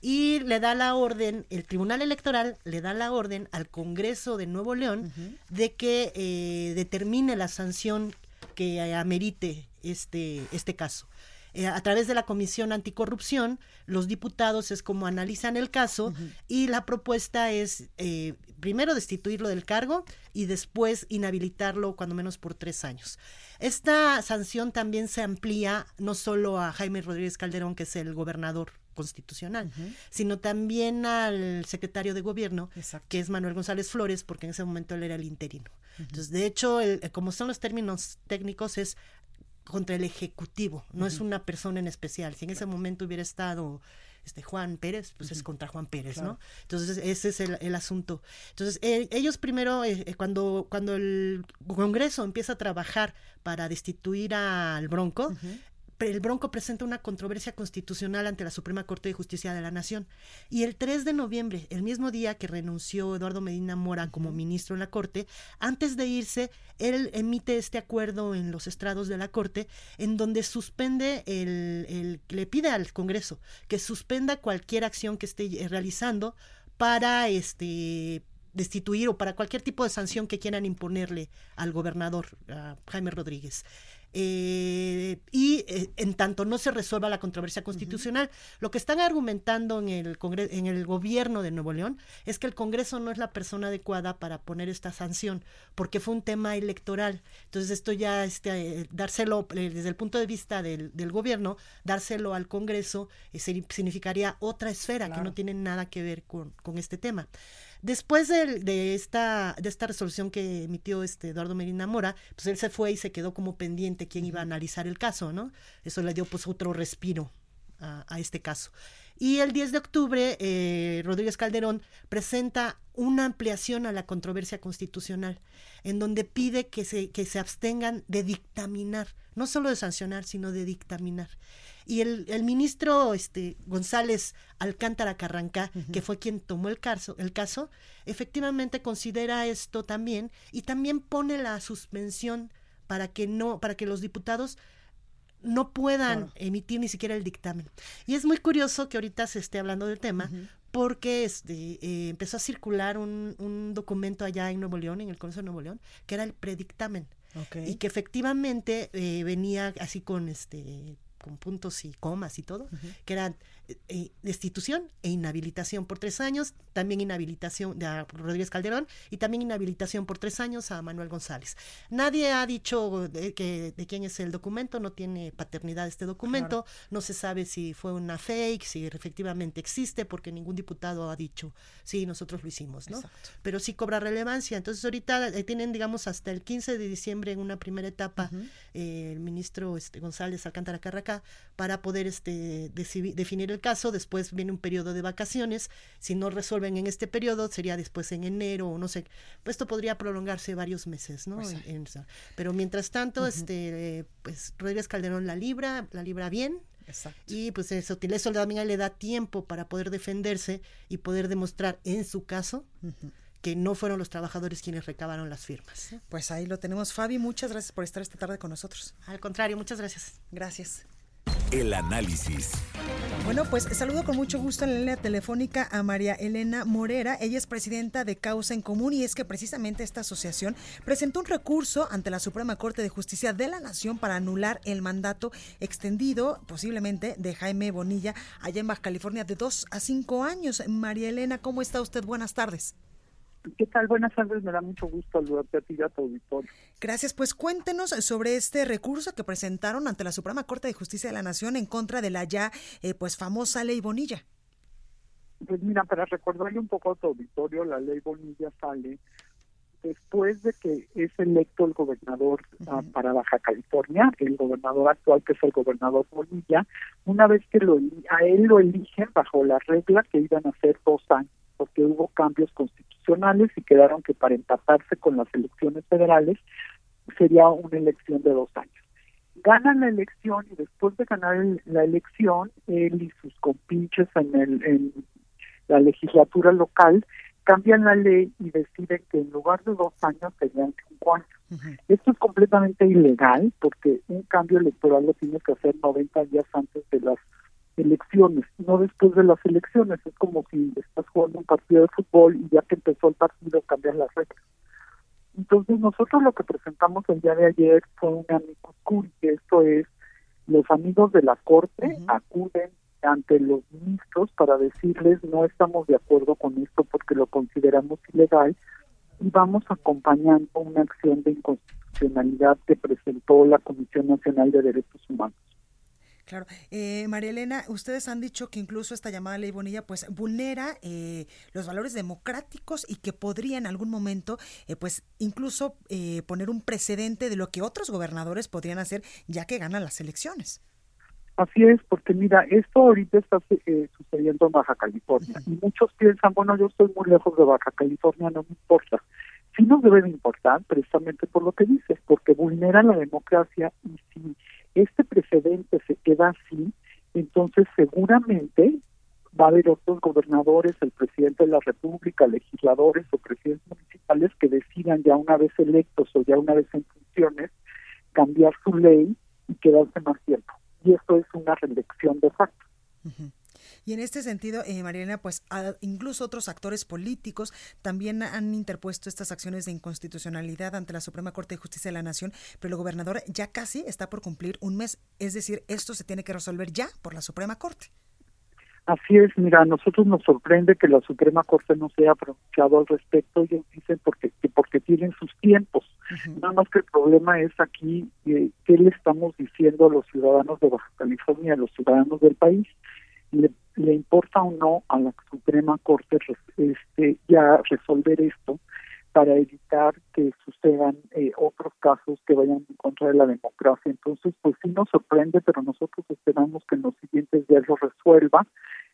y le da la orden, el Tribunal Electoral le da la orden al Congreso de Nuevo León de que eh, determine la sanción que amerite este, este caso. Eh, a través de la Comisión Anticorrupción, los diputados es como analizan el caso y la propuesta es eh, primero destituirlo del cargo y después inhabilitarlo cuando menos por tres años. Esta sanción también se amplía no solo a Jaime Rodríguez Calderón, que es el gobernador constitucional, sino también al secretario de gobierno, que es Manuel González Flores, porque en ese momento él era el interino. Entonces, de hecho, como son los términos técnicos, es contra el ejecutivo, no es una persona en especial. Si en ese momento hubiera estado este Juan Pérez, pues es contra Juan Pérez, ¿no? Entonces ese es el, asunto. Entonces eh, ellos primero, eh, eh, cuando, cuando el Congreso empieza a trabajar para destituir al Bronco, el Bronco presenta una controversia constitucional ante la Suprema Corte de Justicia de la Nación. Y el 3 de noviembre, el mismo día que renunció Eduardo Medina Mora como ministro en la Corte, antes de irse, él emite este acuerdo en los estrados de la Corte, en donde suspende el, le pide al Congreso que suspenda cualquier acción que esté realizando para este destituir o para cualquier tipo de sanción que quieran imponerle al gobernador Jaime Rodríguez. Eh, y eh, en tanto no se resuelva la controversia constitucional. Lo que están argumentando en el, en el gobierno de Nuevo León es que el Congreso no es la persona adecuada para poner esta sanción, porque fue un tema electoral. Entonces esto ya, este, dárselo eh, desde el punto de vista del, del gobierno, dárselo al Congreso significaría otra esfera que no tiene nada que ver con, con este tema. Después de, esta, de esta resolución que emitió este Eduardo Medina Mora, pues él se fue y se quedó como pendiente quién iba a analizar el caso, ¿no? Eso le dio pues otro respiro a, este caso. Y el 10 de octubre, eh, Rodríguez Calderón presenta una ampliación a la controversia constitucional, en donde pide que se, que se abstengan de dictaminar, no solo de sancionar, sino de dictaminar. Y el, el ministro este, González Alcántara Carranca, que fue quien tomó el caso, el caso, efectivamente considera esto también y también pone la suspensión para que no, para que los diputados no puedan emitir ni siquiera el dictamen. Y es muy curioso que ahorita se esté hablando del tema, porque este, eh, empezó a circular un, un, documento allá en Nuevo León, en el Congreso de Nuevo León, que era el predictamen. Y que efectivamente eh, venía así con este con puntos y comas y todo, que eran eh, destitución e inhabilitación por tres años, también inhabilitación de Rodríguez Calderón y también inhabilitación por tres años a Manuel González. Nadie ha dicho de, que, de quién es el documento, no tiene paternidad este documento, no se sabe si fue una fake, si efectivamente existe, porque ningún diputado ha dicho, sí, nosotros lo hicimos, ¿no? Pero sí cobra relevancia. Entonces ahorita eh, tienen, digamos, hasta el 15 de diciembre en una primera etapa eh, el ministro este, González Alcántara Carracá para poder este, definir el caso, después viene un periodo de vacaciones, si no resuelven en este periodo sería después en enero o no sé, pues esto podría prolongarse varios meses, ¿no? Pues pero mientras tanto, este, pues Rodríguez Calderón la libra, la libra bien, Y pues eso, eso también le da tiempo para poder defenderse y poder demostrar en su caso que no fueron los trabajadores quienes recabaron las firmas. Pues ahí lo tenemos. Fabi, muchas gracias por estar esta tarde con nosotros. Al contrario, muchas gracias. Gracias. El análisis. Bueno, pues saludo con mucho gusto en la línea telefónica a María Elena Morera. Ella es presidenta de Causa en Común y es que precisamente esta asociación presentó un recurso ante la Suprema Corte de Justicia de la Nación para anular el mandato extendido posiblemente de Jaime Bonilla allá en Baja California de dos a cinco años. María Elena, ¿cómo está usted? Buenas tardes. ¿Qué tal? Buenas tardes, me da mucho gusto saludarte a ti y a tu auditorio. Gracias, pues cuéntenos sobre este recurso que presentaron ante la Suprema Corte de Justicia de la Nación en contra de la ya eh, pues famosa ley Bonilla. Pues mira, para recordarle un poco a tu auditorio, la ley Bonilla sale después de que es electo el gobernador ah, para Baja California, el gobernador actual que es el gobernador Bonilla, una vez que lo, a él lo eligen bajo la regla que iban a ser dos años, porque hubo cambios constitucionales y quedaron que para empatarse con las elecciones federales sería una elección de dos años. Ganan la elección y después de ganar la elección, él y sus compinches en, el, en la legislatura local cambian la ley y deciden que en lugar de dos años serían cinco años. Esto es completamente ilegal porque un cambio electoral lo tienes que hacer 90 días antes de las elecciones, no después de las elecciones. Es como si estás jugando un partido de fútbol y ya que empezó el partido cambias las reglas. Entonces nosotros lo que presentamos el día de ayer fue un amigo que esto es los amigos de la corte acuden ante los ministros para decirles no estamos de acuerdo con esto porque lo consideramos ilegal y vamos acompañando una acción de inconstitucionalidad que presentó la Comisión Nacional de Derechos Humanos. Claro. Eh, María Elena, ustedes han dicho que incluso esta llamada ley Bonilla pues vulnera eh, los valores democráticos y que podría en algún momento eh, pues incluso eh, poner un precedente de lo que otros gobernadores podrían hacer ya que ganan las elecciones. Así es, porque mira, esto ahorita está eh, sucediendo en Baja California y muchos piensan, bueno, yo estoy muy lejos de Baja California, no me importa. Sí nos debe de importar precisamente por lo que dices, porque vulnera la democracia y si este precedente se queda así, entonces seguramente va a haber otros gobernadores, el presidente de la República, legisladores o presidentes municipales que decidan ya una vez electos o ya una vez en funciones cambiar su ley y quedarse más tiempo y esto es una reelección de facto. Y en este sentido, eh, Mariana, pues incluso otros actores políticos también han interpuesto estas acciones de inconstitucionalidad ante la Suprema Corte de Justicia de la Nación, pero el gobernador ya casi está por cumplir un mes, es decir, esto se tiene que resolver ya por la Suprema Corte. Así es, mira, a nosotros nos sorprende que la Suprema Corte no se haya pronunciado al respecto. Ellos dicen porque, que porque tienen sus tiempos. Nada más que el problema es aquí eh, qué le estamos diciendo a los ciudadanos de Baja California, a los ciudadanos del país. ¿Le, le importa o no a la Suprema Corte este, ya resolver esto para evitar que sucedan eh, otros casos que vayan en contra de la democracia. Entonces, pues sí nos sorprende, pero nosotros esperamos que en los siguientes días lo resuelva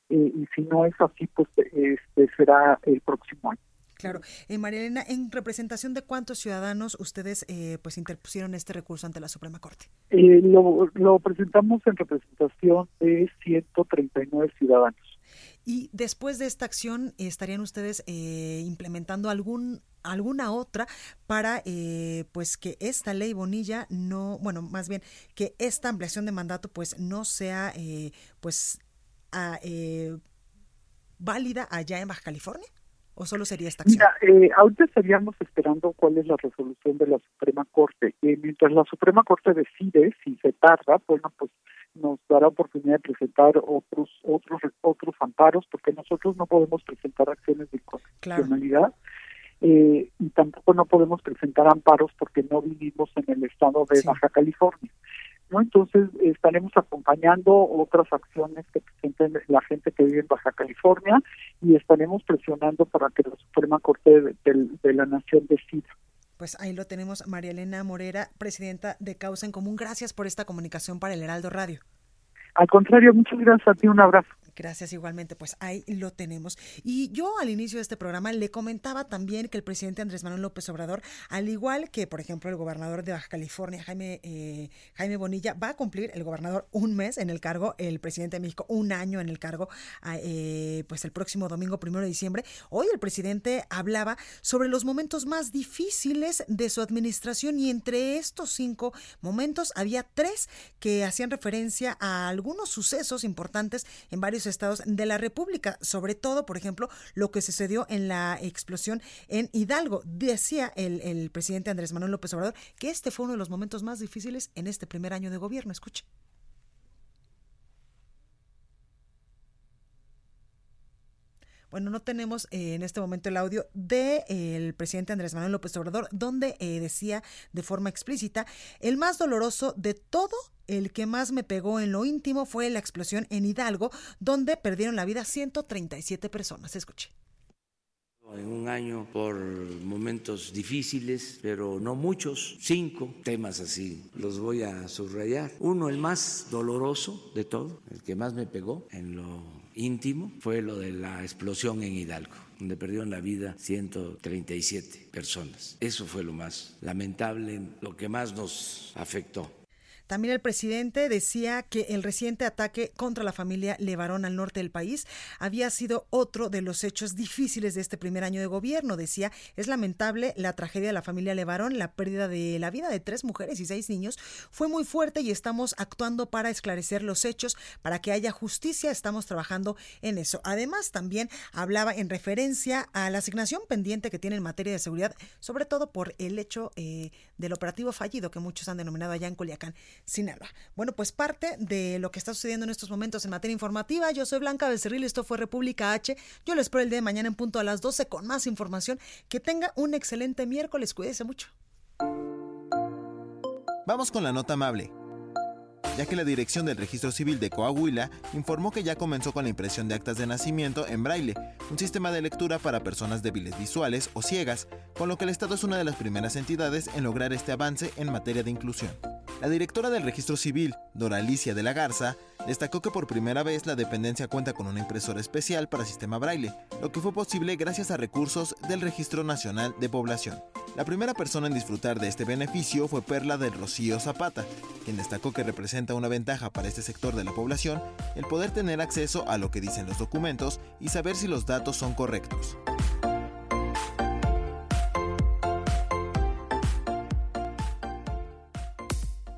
eh, y si no es así, pues este será el próximo año. Claro. Eh, María Elena, ¿en representación de cuántos ciudadanos ustedes eh, pues interpusieron este recurso ante la Suprema Corte? Eh, lo, lo presentamos en representación de 139 ciudadanos. Y después de esta acción, ¿estarían ustedes eh, implementando algún alguna otra para eh, pues que esta ley Bonilla no, bueno, más bien que esta ampliación de mandato pues no sea eh, pues a, válida allá en Baja California? ¿O solo sería esta acción? Mira, eh, ahorita estaríamos esperando cuál es la resolución de la Suprema Corte. Eh, mientras la Suprema Corte decide si se tarda, bueno, pues nos dará oportunidad de presentar otros otros otros amparos, porque nosotros no podemos presentar acciones de inconstitucionalidad. Eh, y tampoco no podemos presentar amparos porque no vivimos en el estado de Baja California. ¿No? Entonces estaremos acompañando otras acciones que presenten la gente que vive en Baja California y estaremos presionando para que la Suprema Corte de, de la Nación decida. Pues ahí lo tenemos, María Elena Morera, presidenta de Causa en Común. Gracias por esta comunicación para el Heraldo Radio. Al contrario, muchas gracias a ti, un abrazo. Gracias igualmente, pues ahí lo tenemos. Y yo al inicio de este programa le comentaba también que el presidente Andrés Manuel López Obrador, al igual que por ejemplo el gobernador de Baja California, Jaime, eh, Jaime Bonilla, va a cumplir el gobernador un mes en el cargo, el presidente de México un año en el cargo, ah, eh, pues el próximo domingo primero de diciembre. Hoy el presidente hablaba sobre los momentos más difíciles de su administración y entre estos cinco momentos había tres que hacían referencia a algunos sucesos importantes en varios estados de la República, sobre todo, por ejemplo, lo que sucedió en la explosión en Hidalgo. Decía el, presidente Andrés Manuel López Obrador que este fue uno de los momentos más difíciles en este primer año de gobierno. Escuche. Bueno, no tenemos eh, en este momento el audio del de, presidente Andrés Manuel López Obrador, donde eh, decía de forma explícita, el más doloroso de todo el que más me pegó en lo íntimo fue la explosión en Hidalgo, donde perdieron la vida 137 personas. Escuche. En un año por momentos difíciles, pero no muchos, cinco temas así, los voy a subrayar. Uno, el más doloroso de todo, el que más me pegó en lo íntimo fue lo de la explosión en Hidalgo donde perdieron la vida 137 personas. Eso fue lo más lamentable, lo que más nos afectó. También el presidente decía que el reciente ataque contra la familia Levarón al norte del país había sido otro de los hechos difíciles de este primer año de gobierno. Decía, es lamentable la tragedia de la familia Levarón, la pérdida de la vida de tres mujeres y seis niños fue muy fuerte y estamos actuando para esclarecer los hechos, para que haya justicia. Estamos trabajando en eso. Además, también hablaba en referencia a la asignación pendiente que tiene en materia de seguridad, sobre todo por el hecho eh, del operativo fallido que muchos han denominado allá en Culiacán. Sinaloa. Bueno, pues parte de lo que está sucediendo en estos momentos en materia informativa. Yo soy Blanca Becerril, esto fue República H. Yo les espero el día de mañana en punto a las 12 con más información. Que tenga un excelente miércoles. Cuídese mucho. Vamos con la nota amable ya que la Dirección del Registro Civil de Coahuila informó que ya comenzó con la impresión de actas de nacimiento en braille, un sistema de lectura para personas débiles visuales o ciegas, con lo que el Estado es una de las primeras entidades en lograr este avance en materia de inclusión. La directora del registro civil, Dora Alicia de la Garza, destacó que por primera vez la dependencia cuenta con una impresora especial para sistema braille, lo que fue posible gracias a recursos del Registro Nacional de Población. La primera persona en disfrutar de este beneficio fue Perla del Rocío Zapata, quien destacó que representa una ventaja para este sector de la población el poder tener acceso a lo que dicen los documentos y saber si los datos son correctos.